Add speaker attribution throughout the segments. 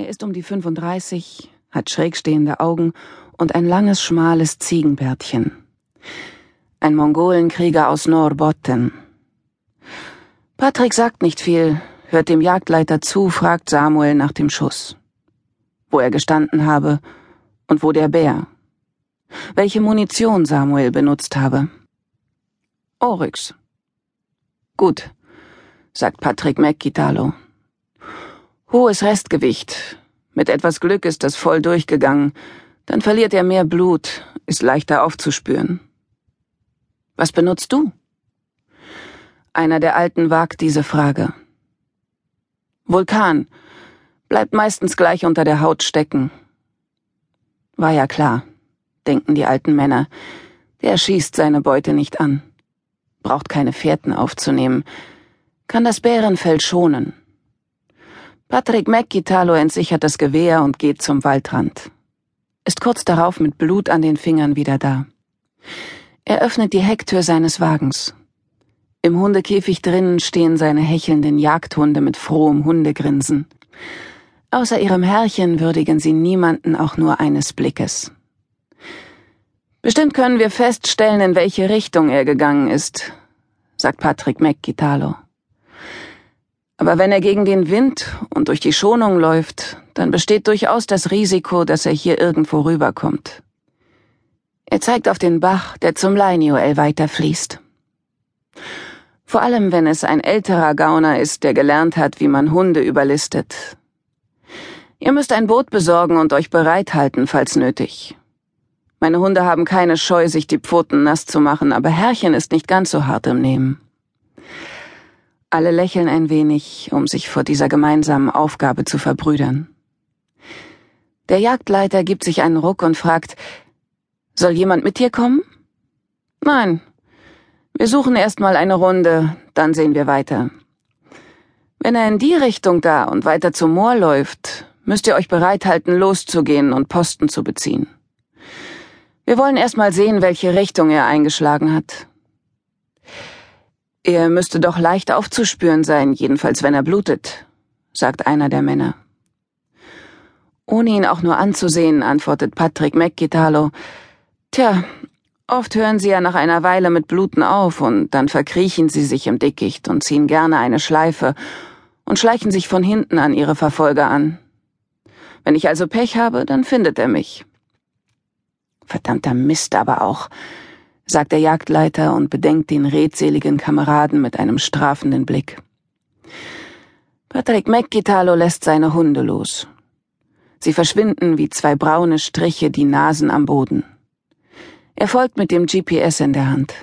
Speaker 1: Er ist um die 35, hat schrägstehende Augen und ein langes, schmales Ziegenbärtchen. Ein Mongolenkrieger aus Norbotten. Patrick sagt nicht viel, hört dem Jagdleiter zu, fragt Samuel nach dem Schuss. Wo er gestanden habe und wo der Bär. Welche Munition Samuel benutzt habe. Oryx. Gut, sagt Patrick McGitalo. Hohes Restgewicht. Mit etwas Glück ist das voll durchgegangen. Dann verliert er mehr Blut, ist leichter aufzuspüren. Was benutzt du? Einer der Alten wagt diese Frage. Vulkan. Bleibt meistens gleich unter der Haut stecken. War ja klar, denken die alten Männer. Der schießt seine Beute nicht an. Braucht keine Fährten aufzunehmen. Kann das Bärenfell schonen. Patrick McGitalo entsichert das Gewehr und geht zum Waldrand. Ist kurz darauf mit Blut an den Fingern wieder da. Er öffnet die Hecktür seines Wagens. Im Hundekäfig drinnen stehen seine hechelnden Jagdhunde mit frohem Hundegrinsen. Außer ihrem Herrchen würdigen sie niemanden auch nur eines Blickes. Bestimmt können wir feststellen, in welche Richtung er gegangen ist, sagt Patrick McGitalo. Aber wenn er gegen den Wind und durch die Schonung läuft, dann besteht durchaus das Risiko, dass er hier irgendwo rüberkommt. Er zeigt auf den Bach, der zum Leinioel weiterfließt. Vor allem, wenn es ein älterer Gauner ist, der gelernt hat, wie man Hunde überlistet. Ihr müsst ein Boot besorgen und euch bereithalten, falls nötig. Meine Hunde haben keine Scheu, sich die Pfoten nass zu machen, aber Herrchen ist nicht ganz so hart im Nehmen. Alle lächeln ein wenig, um sich vor dieser gemeinsamen Aufgabe zu verbrüdern. Der Jagdleiter gibt sich einen Ruck und fragt, soll jemand mit dir kommen? Nein. Wir suchen erst mal eine Runde, dann sehen wir weiter. Wenn er in die Richtung da und weiter zum Moor läuft, müsst ihr euch bereithalten, loszugehen und Posten zu beziehen. Wir wollen erst mal sehen, welche Richtung er eingeschlagen hat. Er müsste doch leicht aufzuspüren sein, jedenfalls wenn er blutet, sagt einer der Männer. Ohne ihn auch nur anzusehen, antwortet Patrick McGitalo. Tja, oft hören sie ja nach einer Weile mit Bluten auf und dann verkriechen sie sich im Dickicht und ziehen gerne eine Schleife und schleichen sich von hinten an ihre Verfolger an. Wenn ich also Pech habe, dann findet er mich. Verdammter Mist aber auch sagt der Jagdleiter und bedenkt den redseligen Kameraden mit einem strafenden Blick. Patrick McGitalo lässt seine Hunde los. Sie verschwinden wie zwei braune Striche, die Nasen am Boden. Er folgt mit dem GPS in der Hand.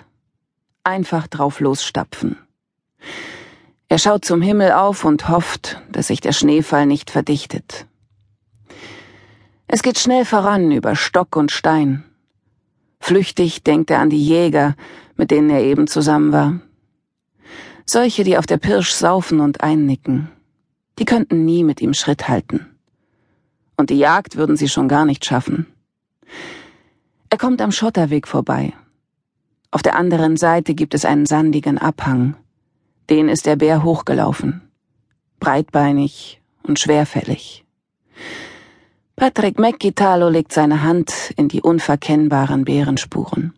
Speaker 1: Einfach drauf losstapfen. Er schaut zum Himmel auf und hofft, dass sich der Schneefall nicht verdichtet. Es geht schnell voran über Stock und Stein. Flüchtig denkt er an die Jäger, mit denen er eben zusammen war. Solche, die auf der Pirsch saufen und einnicken. Die könnten nie mit ihm Schritt halten. Und die Jagd würden sie schon gar nicht schaffen. Er kommt am Schotterweg vorbei. Auf der anderen Seite gibt es einen sandigen Abhang. Den ist der Bär hochgelaufen. Breitbeinig und schwerfällig. Patrick McGitalo legt seine Hand in die unverkennbaren Bärenspuren.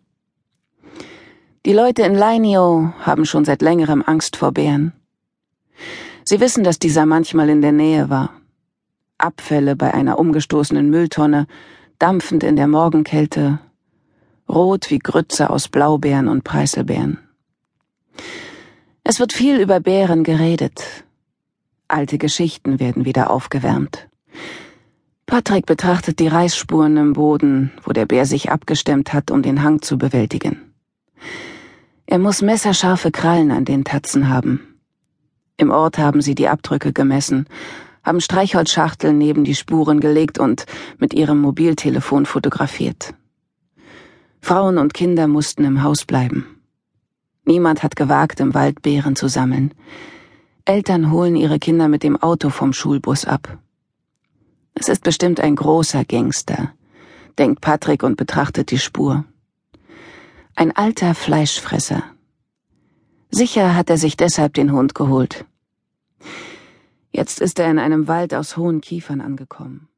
Speaker 1: Die Leute in Lainio haben schon seit längerem Angst vor Bären. Sie wissen, dass dieser manchmal in der Nähe war. Abfälle bei einer umgestoßenen Mülltonne, dampfend in der Morgenkälte, rot wie Grütze aus Blaubeeren und Preiselbeeren. Es wird viel über Bären geredet. Alte Geschichten werden wieder aufgewärmt. Patrick betrachtet die Reißspuren im Boden, wo der Bär sich abgestemmt hat, um den Hang zu bewältigen. Er muss messerscharfe Krallen an den Tatzen haben. Im Ort haben sie die Abdrücke gemessen, haben Streichholzschachteln neben die Spuren gelegt und mit ihrem Mobiltelefon fotografiert. Frauen und Kinder mussten im Haus bleiben. Niemand hat gewagt, im Wald Beeren zu sammeln. Eltern holen ihre Kinder mit dem Auto vom Schulbus ab. Es ist bestimmt ein großer Gangster, denkt Patrick und betrachtet die Spur. Ein alter Fleischfresser. Sicher hat er sich deshalb den Hund geholt. Jetzt ist er in einem Wald aus hohen Kiefern angekommen.